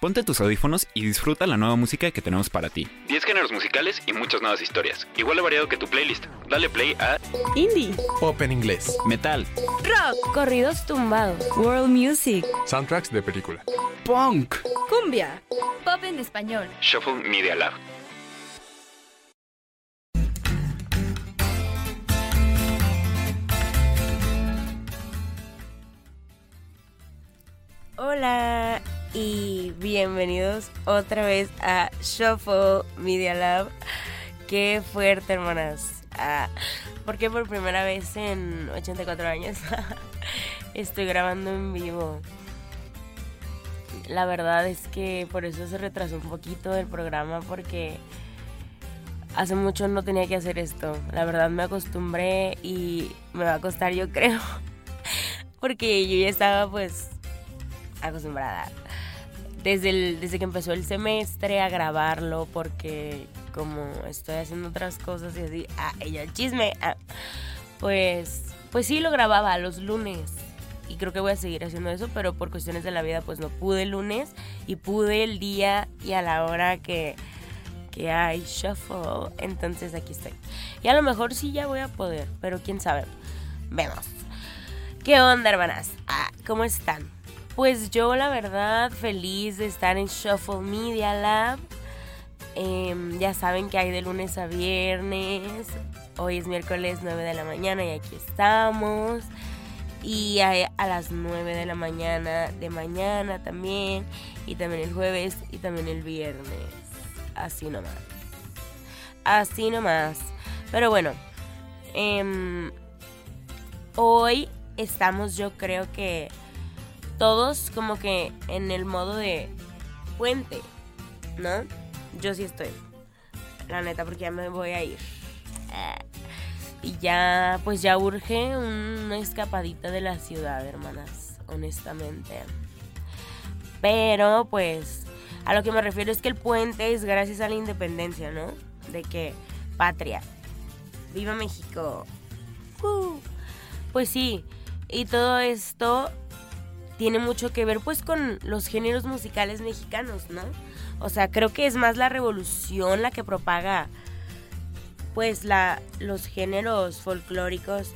Ponte tus audífonos y disfruta la nueva música que tenemos para ti. 10 géneros musicales y muchas nuevas historias. Igual de variado que tu playlist. Dale play a Indie, Pop en inglés. Metal, Rock, Corridos tumbados. World Music, Soundtracks de película. Punk, Cumbia, Pop en español. Shuffle Media Lab. Hola y bienvenidos otra vez a Shuffle Media Lab. Qué fuerte, hermanas. Ah, porque por primera vez en 84 años estoy grabando en vivo. La verdad es que por eso se retrasó un poquito el programa porque hace mucho no tenía que hacer esto. La verdad me acostumbré y me va a costar yo creo. Porque yo ya estaba pues acostumbrada desde, desde que empezó el semestre a grabarlo porque como estoy haciendo otras cosas y así, ah, ella el chisme, ah, pues, pues sí lo grababa los lunes y creo que voy a seguir haciendo eso, pero por cuestiones de la vida pues no pude el lunes y pude el día y a la hora que, que hay shuffle, entonces aquí estoy. Y a lo mejor sí ya voy a poder, pero quién sabe, vemos. ¿Qué onda, hermanas? Ah, ¿Cómo están? Pues yo la verdad feliz de estar en Shuffle Media Lab. Em, ya saben que hay de lunes a viernes. Hoy es miércoles 9 de la mañana y aquí estamos. Y hay a las 9 de la mañana de mañana también. Y también el jueves y también el viernes. Así nomás. Así nomás. Pero bueno. em, hoy estamos yo creo que todos como que en el modo de puente, ¿no? Yo sí estoy. La neta, porque ya me voy a ir. Eh, Y ya, pues ya urge una escapadita de la ciudad, hermanas, honestamente. Pero, pues, a lo que me refiero es que el puente es gracias a la independencia, ¿no? De que, patria, viva México. Uh. Pues sí, y todo esto tiene mucho que ver pues con los géneros musicales mexicanos, ¿no? O sea, creo que es más la revolución la que propaga pues la, los géneros folclóricos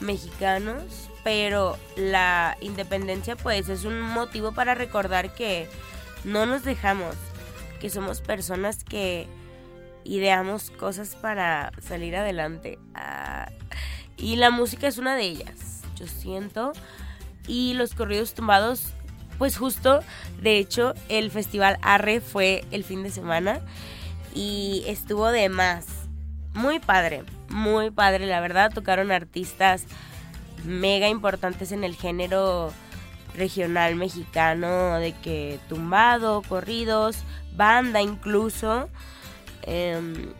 mexicanos, pero la independencia pues es un motivo para recordar que no nos dejamos, que somos personas que ideamos cosas para salir adelante. Ah, y la música es una de ellas, yo siento. Y los corridos tumbados, pues justo, de hecho, el festival Arre fue el fin de semana y estuvo de más. Muy padre, muy padre, la verdad. Tocaron artistas mega importantes en el género regional mexicano, de que tumbado, corridos, banda incluso. Em,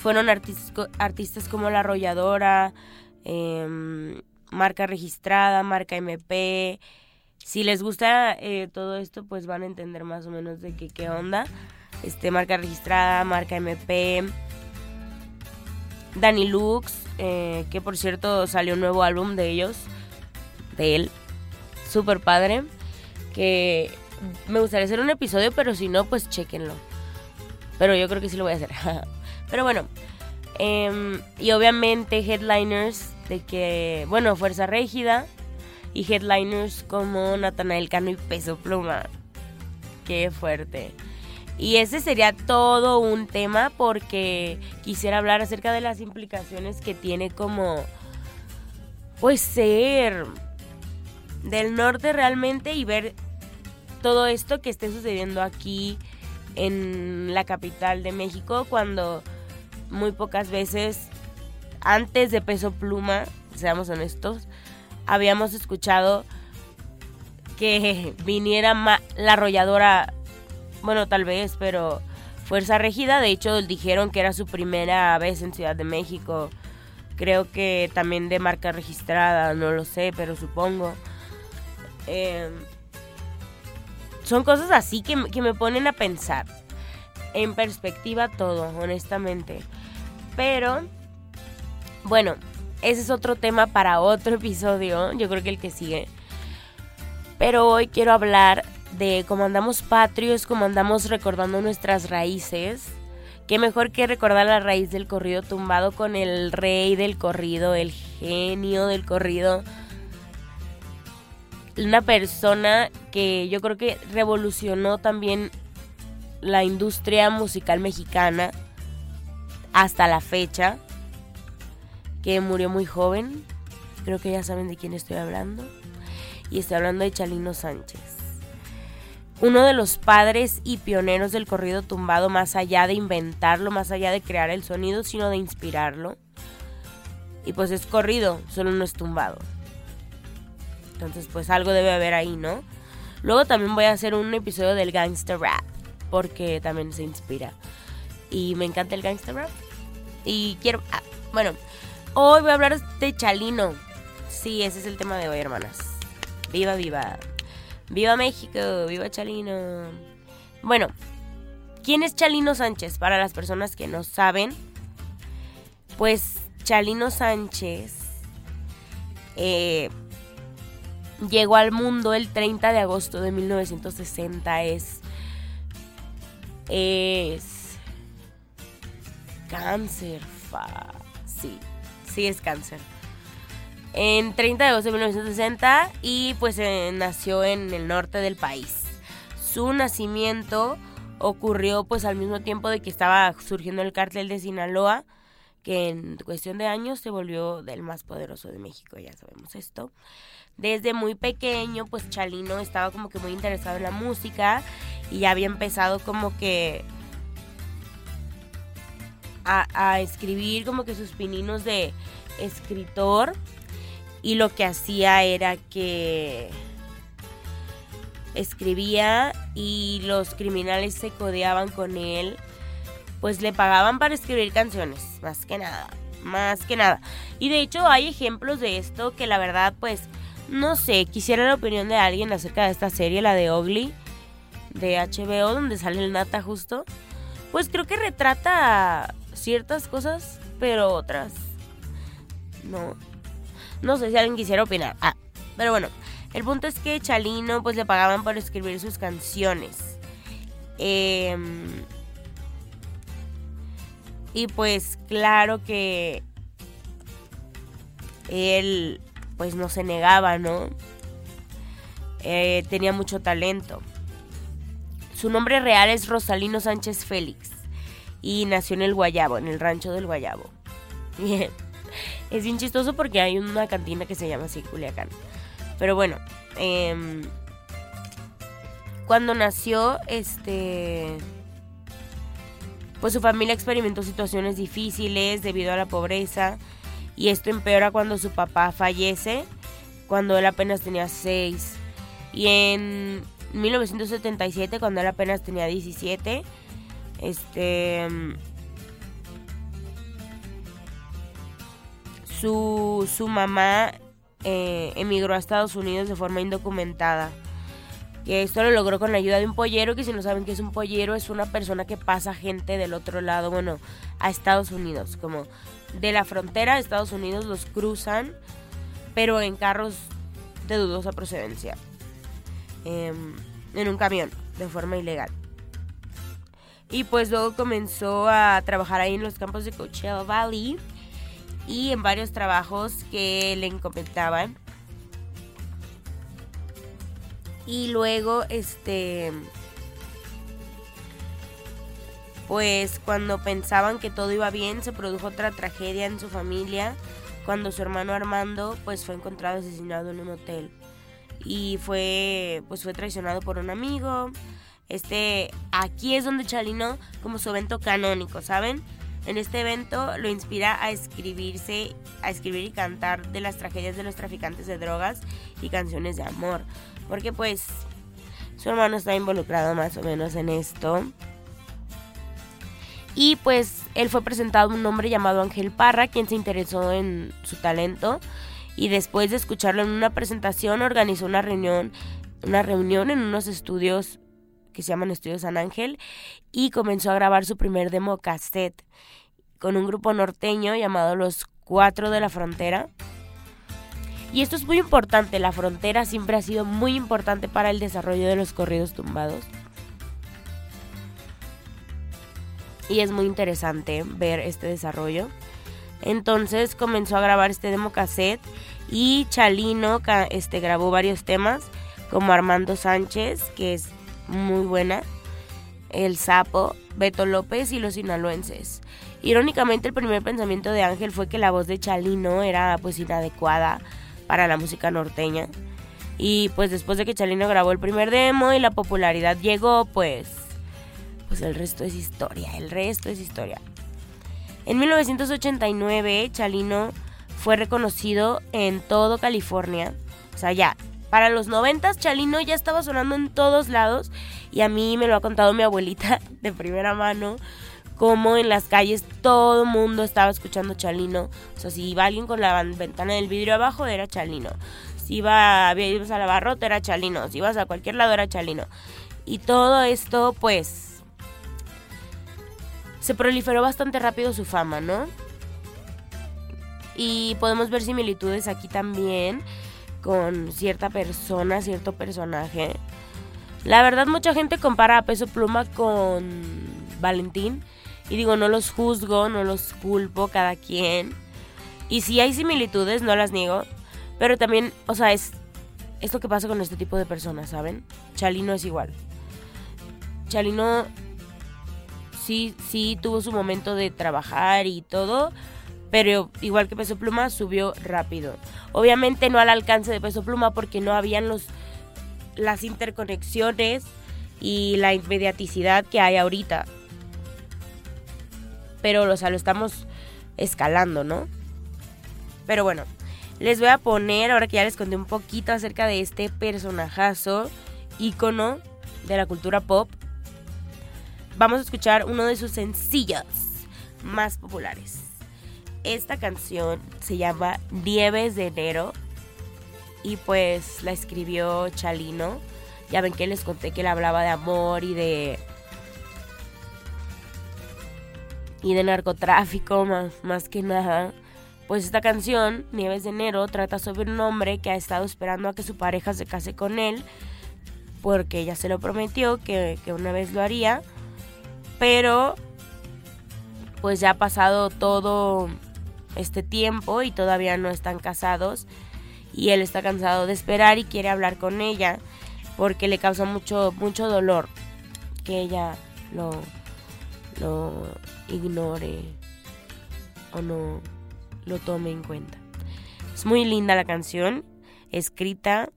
fueron artistas, artistas como La Arrolladora, em, marca registrada, marca MP. Si les gusta eh, todo esto, pues van a entender más o menos de qué, qué onda. Este, marca registrada, marca MP. Danny Lux, eh, que por cierto salió un nuevo álbum de ellos, de él, súper padre, que me gustaría hacer un episodio, pero si no, pues chequenlo. Pero yo creo que sí lo voy a hacer. pero bueno, em, y obviamente headliners de que, bueno, Fuerza Régida y headliners como Natanael Cano y Peso Pluma. Qué fuerte. Y ese sería todo un tema porque quisiera hablar acerca de las implicaciones que tiene como, pues ser del norte realmente y ver todo esto que esté sucediendo aquí en la capital de México cuando muy pocas veces antes de Peso Pluma, seamos honestos, habíamos escuchado que viniera la arrolladora, bueno, tal vez, pero Fuerza Regida, de hecho dijeron que era su primera vez en Ciudad de México. Creo que también de marca registrada, no lo sé, pero supongo. Eh, son cosas así que me ponen a pensar. En perspectiva todo, honestamente. Pero, bueno, ese es otro tema para otro episodio. Yo creo que el que sigue. Pero hoy quiero hablar de cómo andamos patrios, cómo andamos recordando nuestras raíces. Qué mejor que recordar la raíz del corrido tumbado con el rey del corrido, el genio del corrido. Una persona que yo creo que revolucionó también la industria musical mexicana hasta la fecha. Que murió muy joven. Creo que ya saben de quién estoy hablando. Y estoy hablando de Chalino Sánchez uno de los padres y pioneros del corrido tumbado, más allá de inventarlo, más allá de crear el sonido, sino de inspirarlo. Y pues es corrido, solo no es tumbado. Entonces pues algo debe haber ahí, ¿no? Luego también voy a hacer un episodio del gangster rap, porque también se inspira. Y me encanta el gangster rap. Y quiero... ah, bueno, hoy voy a hablar de Chalino. Sí, ese es el tema de hoy, hermanas. Viva, viva. Viva México, viva Chalino. Bueno, ¿quién es Chalino Sánchez? Para las personas que no saben, pues Chalino Sánchez eh, llegó al mundo el 30 de agosto de 1960. Es. Es. Cáncer. Fa, sí, sí es cáncer en 30 de agosto de 1960 y pues eh, nació en el norte del país. Su nacimiento ocurrió pues al mismo tiempo de que estaba surgiendo el cártel de Sinaloa, que en cuestión de años se volvió del más poderoso de México, ya sabemos esto. Desde muy pequeño pues Chalino estaba como que muy interesado en la música y ya había empezado como que a, escribir como que sus pininos de escritor y lo que hacía era que escribía y los criminales se codeaban con él, pues le pagaban para escribir canciones, más que nada, más que nada. Y de hecho hay ejemplos de esto que la verdad pues no sé, quisiera la opinión de alguien acerca de esta serie, la de Ugly de HBO donde sale el Nata justo. Pues creo que retrata ciertas cosas, pero otras no. No sé si alguien quisiera opinar. Ah, pero bueno, el punto es que Chalino pues le pagaban por escribir sus canciones. Eh, y pues claro que él pues no se negaba, ¿no? Eh, tenía mucho talento. Su nombre real es Rosalino Sánchez Félix y nació en el Guayabo, en el rancho del Guayabo. Es bien chistoso porque hay una cantina que se llama así Culiacán. Pero bueno, eh, cuando nació, este, pues su familia experimentó situaciones difíciles debido a la pobreza y esto empeora cuando su papá fallece, cuando él apenas tenía 6. Y en 1977, cuando él apenas tenía 17, este su, su mamá eh, emigró a Estados Unidos de forma indocumentada. Que esto lo logró con la ayuda de un pollero, que si no saben qué es un pollero, es una persona que pasa gente del otro lado, bueno, a Estados Unidos, como de la frontera a Estados Unidos los cruzan, pero en carros de dudosa procedencia, em, en un camión, de forma ilegal. Y pues luego comenzó a trabajar ahí en los campos de Coachella Valley y en varios trabajos que le encomendaban. Y luego, este, pues cuando pensaban que todo iba bien, se produjo otra tragedia en su familia, cuando su hermano Armando, pues fue encontrado asesinado en un hotel y fue, pues fue traicionado por un amigo. Este, aquí es donde Chalino, como su evento canónico, ¿saben? En este evento lo inspira a escribirse, a escribir y cantar de las tragedias de los traficantes de drogas y canciones de amor. Porque pues su hermano está involucrado más o menos en esto. Y pues él fue presentado a un hombre llamado Ángel Parra, quien se interesó en su talento. Y después de escucharlo en una presentación, organizó una reunión, una reunión en unos estudios que se llaman Estudios San Ángel. Y comenzó a grabar su primer demo cassette con un grupo norteño llamado Los Cuatro de la Frontera. Y esto es muy importante, la frontera siempre ha sido muy importante para el desarrollo de los corridos tumbados. Y es muy interesante ver este desarrollo. Entonces comenzó a grabar este demo cassette y Chalino este, grabó varios temas como Armando Sánchez, que es muy buena, El Sapo, Beto López y Los Sinaloenses. Irónicamente el primer pensamiento de Ángel fue que la voz de Chalino era pues inadecuada para la música norteña. Y pues después de que Chalino grabó el primer demo y la popularidad llegó, pues pues el resto es historia, el resto es historia. En 1989, Chalino fue reconocido en todo California. O sea, ya, para los 90 Chalino ya estaba sonando en todos lados y a mí me lo ha contado mi abuelita de primera mano como en las calles todo el mundo estaba escuchando Chalino. O sea, si iba alguien con la ventana del vidrio abajo era Chalino. Si iba, ibas a la barrota era Chalino. Si ibas a cualquier lado era Chalino. Y todo esto pues se proliferó bastante rápido su fama, ¿no? Y podemos ver similitudes aquí también con cierta persona, cierto personaje. La verdad mucha gente compara a Peso Pluma con Valentín. Y digo, no los juzgo, no los culpo, cada quien. Y si hay similitudes, no las niego. Pero también, o sea, es, es lo que pasa con este tipo de personas, ¿saben? Chalino es igual. Chalino sí, sí tuvo su momento de trabajar y todo, pero igual que Peso Pluma subió rápido. Obviamente no al alcance de Peso Pluma porque no habían los las interconexiones y la inmediaticidad que hay ahorita. Pero o sea, lo estamos escalando, ¿no? Pero bueno, les voy a poner, ahora que ya les conté un poquito acerca de este personajazo, ícono de la cultura pop, vamos a escuchar uno de sus sencillos más populares. Esta canción se llama Nieves de enero y pues la escribió Chalino. Ya ven que les conté que él hablaba de amor y de y de narcotráfico más, más que nada. Pues esta canción, Nieves de Enero, trata sobre un hombre que ha estado esperando a que su pareja se case con él, porque ella se lo prometió que, que una vez lo haría pero pues ya ha pasado todo este tiempo y todavía no están casados y él está cansado de esperar y quiere hablar con ella porque le causa mucho mucho dolor que ella lo lo ignore o no lo tome en cuenta. Es muy linda la canción, escrita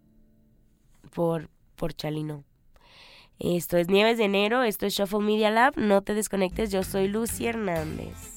por por Chalino. Esto es Nieves de Enero, esto es Shuffle Media Lab. No te desconectes, yo soy Lucy Hernández.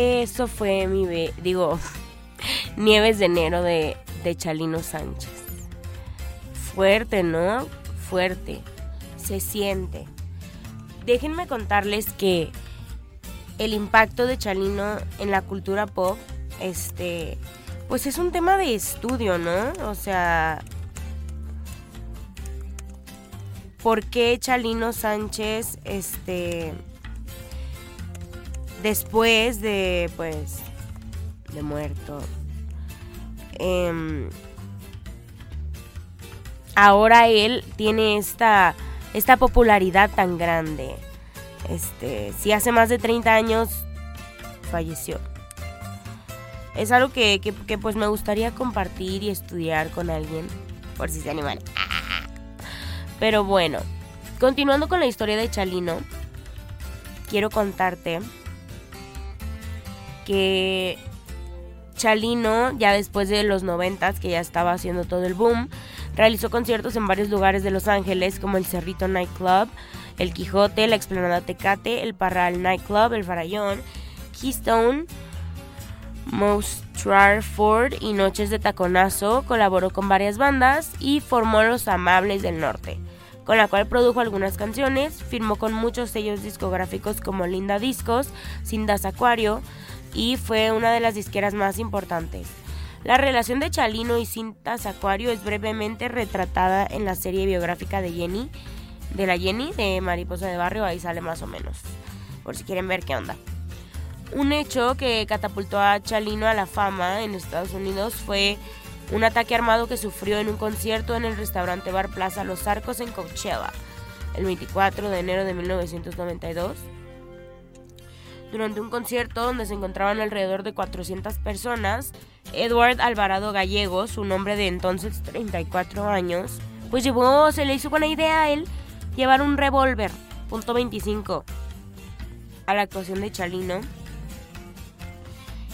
Eso fue mi, be- digo, Nieves de enero de, de Chalino Sánchez. Fuerte, ¿no? Fuerte. Se siente. Déjenme contarles que el impacto de Chalino en la cultura pop, este, pues es un tema de estudio, ¿no? O sea, ¿por qué Chalino Sánchez, este, después de, pues, de muerto, em, ahora él tiene esta, esta popularidad tan grande? Este, si hace más de 30 años falleció. Es algo que, que- que, pues me gustaría compartir y estudiar con alguien, por si se animan. Pero bueno, continuando con la historia de Chalino, quiero contarte que Chalino, ya después de los noventas, que ya estaba haciendo todo el boom, realizó conciertos en varios lugares de Los Ángeles, como el Cerrito Nightclub, el Quijote, la Explanada Tecate, el Parral Nightclub, el Farallón, Keystone, Ford y Noches de Taconazo. Colaboró con varias bandas y formó Los Amables del Norte, con la cual produjo algunas canciones. Firmó con muchos sellos discográficos como Linda Discos, Cindas Acuario y fue una de las disqueras más importantes. La relación de Chalino y Cintas Acuario es brevemente retratada en la serie biográfica de Jenny, de la Jenny de Mariposa de Barrio, ahí sale más o menos, por si quieren ver qué onda. Un hecho que catapultó a Chalino a la fama en Estados Unidos fue un ataque armado que sufrió en un concierto en el restaurante Bar Plaza Los Arcos en Coachella, el 24 de enero de 1992. Durante un concierto donde se encontraban alrededor de 400 personas, Edward Alvarado Gallego, su nombre de entonces 34 años, pues llevó, se le hizo buena idea a él llevar un revólver, punto 25, a la actuación de Chalino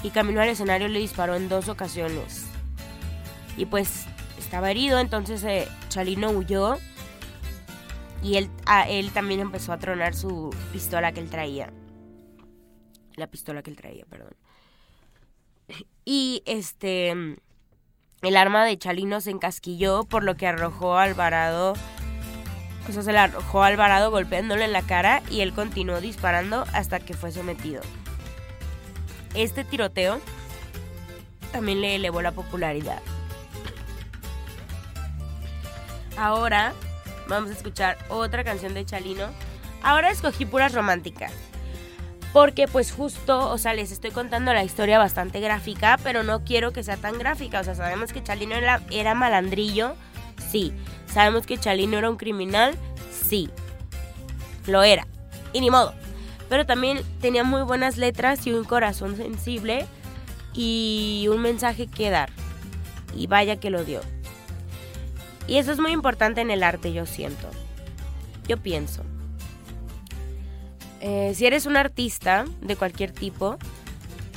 y camino al escenario le disparó en dos ocasiones. Y pues estaba herido, entonces eh, Chalino huyó y él, él también empezó a tronar su pistola que él traía. La pistola que él traía, perdón. Y este, el arma de Chalino se encasquilló, por lo que arrojó a Alvarado, o sea, se la arrojó a Alvarado golpeándole en la cara y él continuó disparando hasta que fue sometido. Este tiroteo también le elevó la popularidad. Ahora vamos a escuchar otra canción de Chalino. Ahora escogí puras románticas. Porque pues justo, o sea, les estoy contando la historia bastante gráfica, pero no quiero que sea tan gráfica. O sea, sabemos que Chalino era, malandrillo, sí. Sabemos que Chalino era un criminal, sí. Lo era. Y ni modo. Pero también tenía muy buenas letras y un corazón sensible y un mensaje que dar. Y vaya que lo dio. Y eso es muy importante en el arte, yo siento. Yo pienso. Eh, si eres un artista de cualquier tipo,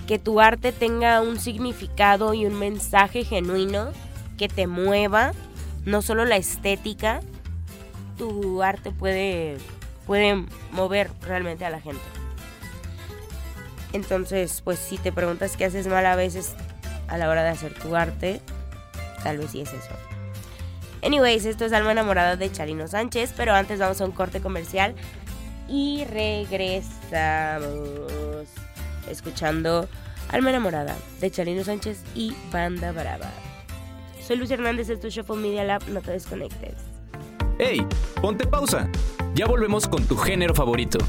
que tu arte tenga un significado y un mensaje genuino que te mueva, no solo la estética, tu arte puede, puede mover realmente a la gente. Entonces, pues si te preguntas qué haces mal a veces a la hora de hacer tu arte, tal vez sí es eso. Anyways, esto es Alma Enamorada de Charino Sánchez, pero antes vamos a un corte comercial y regresamos escuchando Alma Enamorada de Charino Sánchez y Banda Brava. Soy Luis Hernández, esto es Shuffle Media Lab, no te desconectes. ¡Hey! Ponte pausa. Ya volvemos con tu género favorito.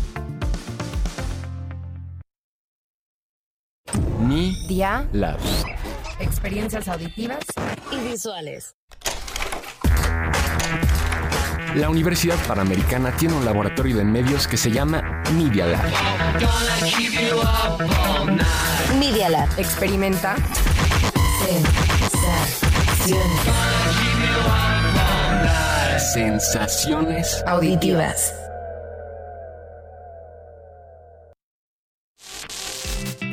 Mi Dia, Labs. experiencias auditivas Y visuales. La Universidad Panamericana tiene un laboratorio de medios que se llama Media Lab. Media Lab. experimenta Sensaciones. auditivas.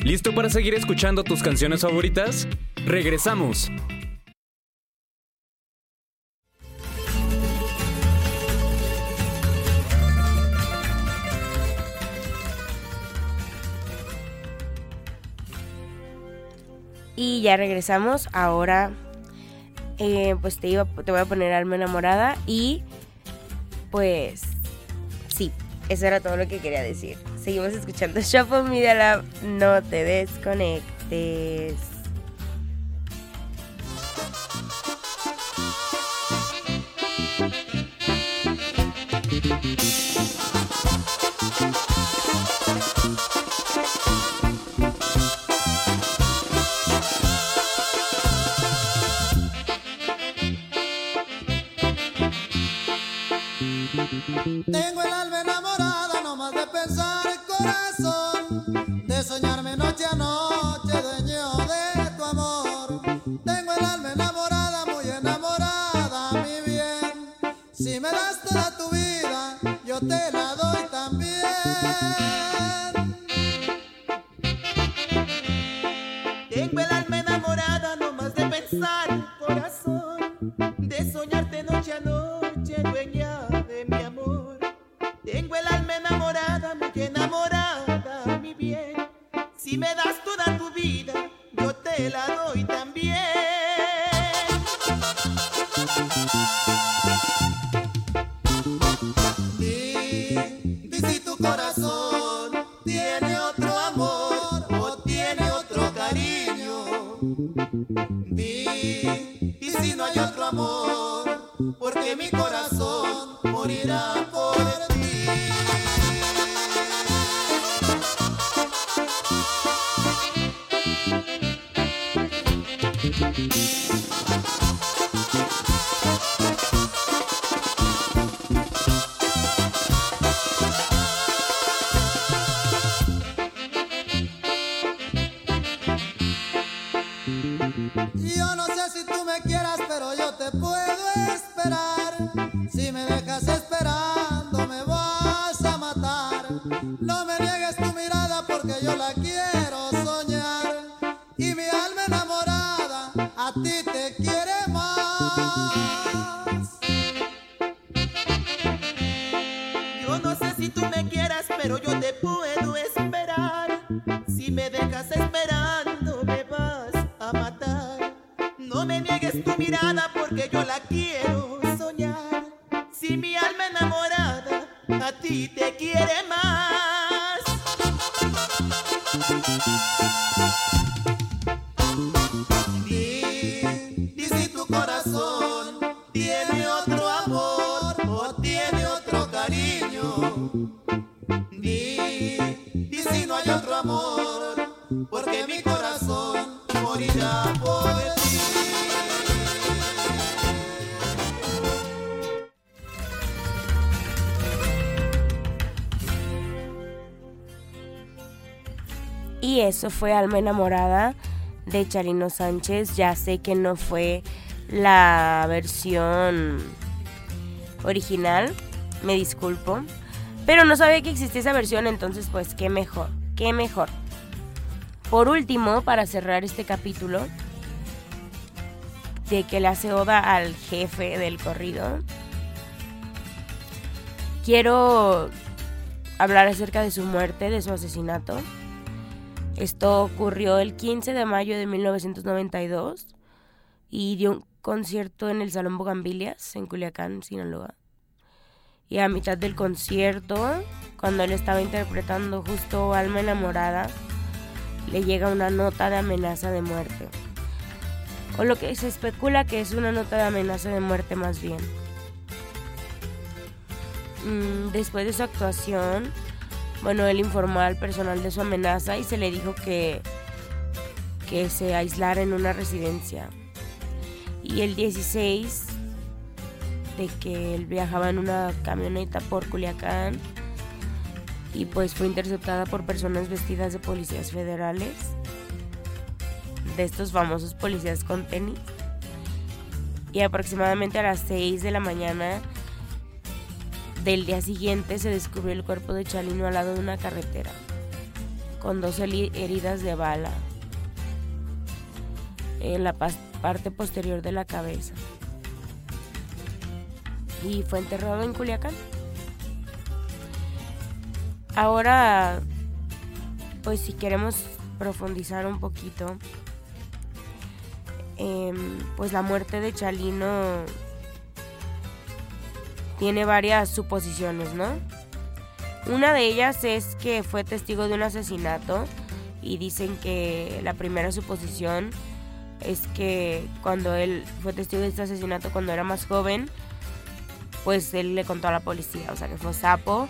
¿Listo para seguir escuchando tus canciones favoritas? Regresamos. Y ya regresamos. Ahora, eh, pues te, iba, te voy a poner alma enamorada. Y pues, sí, eso era todo lo que quería decir. Seguimos escuchando Shuffle Media Lab. No te desconectes. Das toda tu vida, yo te la doy también. Fue Alma Enamorada de Charino Sánchez. Ya sé que no fue la versión original, me disculpo. Pero no sabía que existía esa versión, entonces pues qué mejor, qué mejor. Por último, para cerrar este capítulo, de que le hace oda al jefe del corrido, quiero hablar acerca de su muerte, de su asesinato. Esto ocurrió el 15 de mayo de 1992 y dio un concierto en el Salón Bogambilias en Culiacán, Sinaloa. Y a mitad del concierto, cuando él estaba interpretando justo Alma enamorada, le llega una nota de amenaza de muerte. O lo que se especula que es una nota de amenaza de muerte más bien. Mm, después de su actuación, bueno, él informó al personal de su amenaza y se le dijo que, que se aislara en una residencia. Y el 16 de que él viajaba en una camioneta por Culiacán y pues fue interceptada por personas vestidas de policías federales, de estos famosos policías con tenis. Y aproximadamente a las 6 de la mañana del día siguiente se descubrió el cuerpo de Chalino al lado de una carretera, con dos heri- heridas de bala en la parte posterior de la cabeza. Y fue enterrado en Culiacán. Ahora, pues si queremos profundizar un poquito em, pues la muerte de Chalino tiene varias suposiciones, ¿no? Una de ellas es que fue testigo de un asesinato y dicen que la primera suposición es que cuando él fue testigo de este asesinato cuando era más joven, pues él le contó a la policía, o sea que fue sapo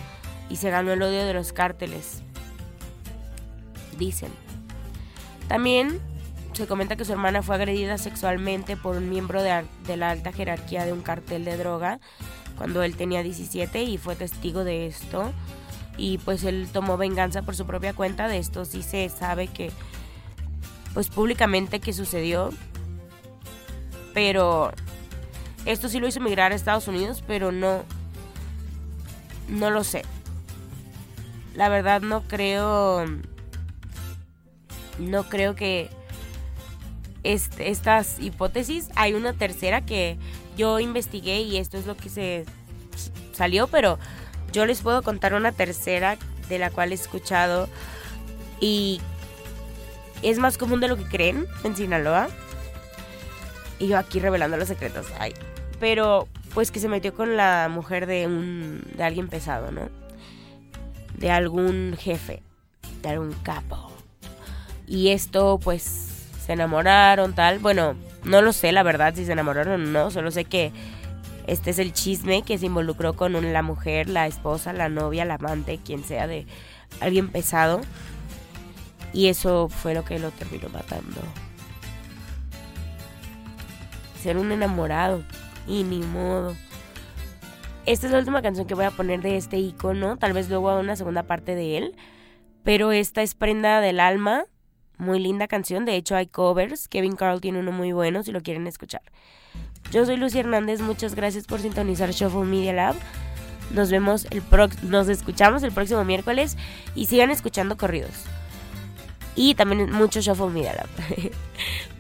y se ganó el odio de los cárteles. Dicen. También se comenta que su hermana fue agredida sexualmente por un miembro de, de la alta jerarquía de un cartel de droga cuando él tenía 17 y fue testigo de esto. Y pues él tomó venganza por su propia cuenta. De esto sí se sabe que pues públicamente que sucedió. Pero esto sí lo hizo emigrar a Estados Unidos pero no no lo sé. La verdad no creo no creo que estas hipótesis. Hay una tercera que yo investigué y esto es lo que se salió pero yo les puedo contar una tercera de la cual he escuchado y es más común de lo que creen en Sinaloa. Y yo aquí revelando los secretos. Ay. Pero pues que se metió con la mujer de un de alguien pesado, ¿no? De algún jefe, de algún capo. Y esto pues se enamoraron tal. Bueno, no lo sé la verdad si se enamoraron o no, solo sé que este es el chisme que se involucró con la mujer, la esposa, la novia, la amante, quien sea de alguien pesado. Y eso fue lo que lo terminó matando. Ser un enamorado. Y ni modo. Esta es la última canción que voy a poner de este icono. Tal vez luego haga una segunda parte de él. Pero esta es Prenda del Alma. Muy linda canción. De hecho hay covers. Kevin Carl tiene uno muy bueno si lo quieren escuchar. Yo soy Lucy Hernández, muchas gracias por sintonizar Shuffle Media Lab. Nos vemos el nos escuchamos el próximo miércoles y sigan escuchando corridos. Y también mucho Shuffle Media Lab.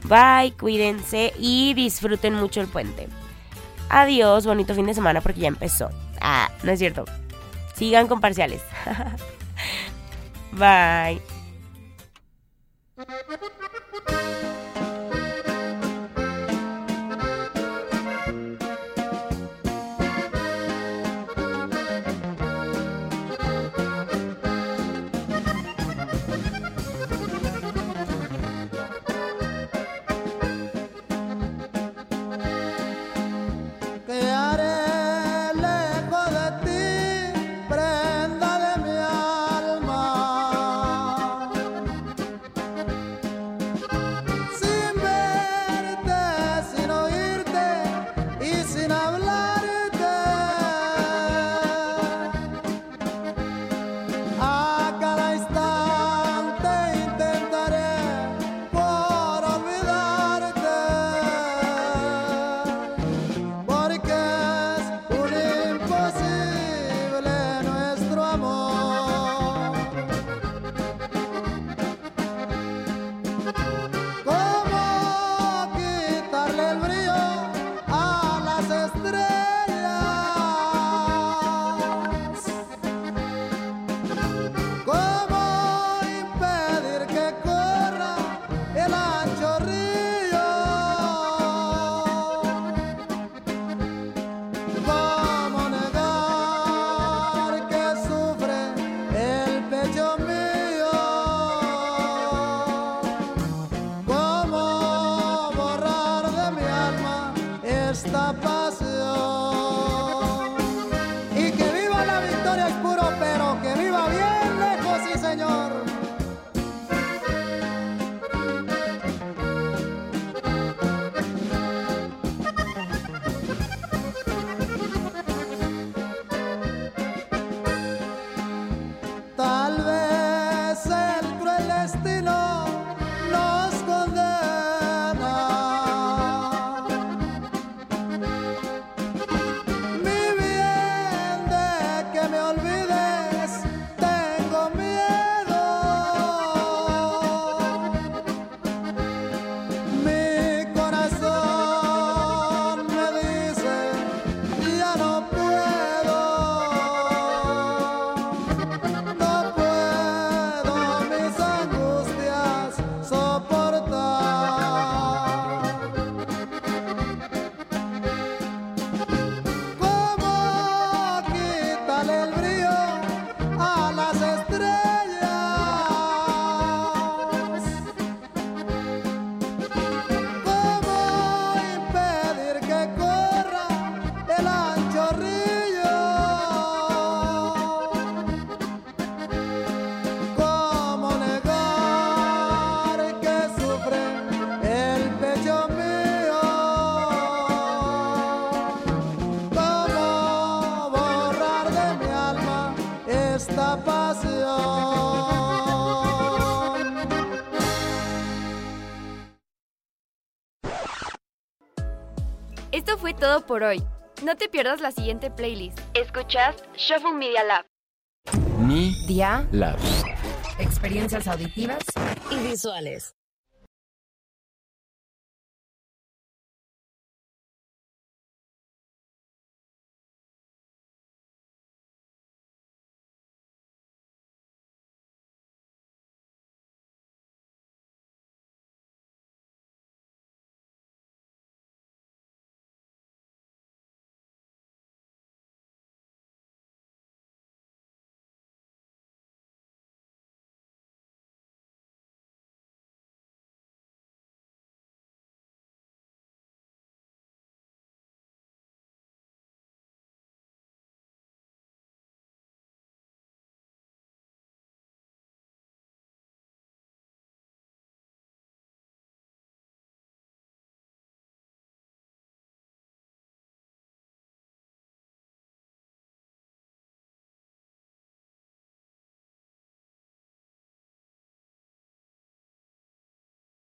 Bye, cuídense y disfruten mucho el puente. Adiós, bonito fin de semana porque ya empezó. Ah, no es cierto. Sigan con parciales. Bye. Thank you. Todo por hoy. No te pierdas la siguiente playlist. Escuchas Shuffle Media Lab. Mi Día, Labs. experiencias auditivas Y visuales.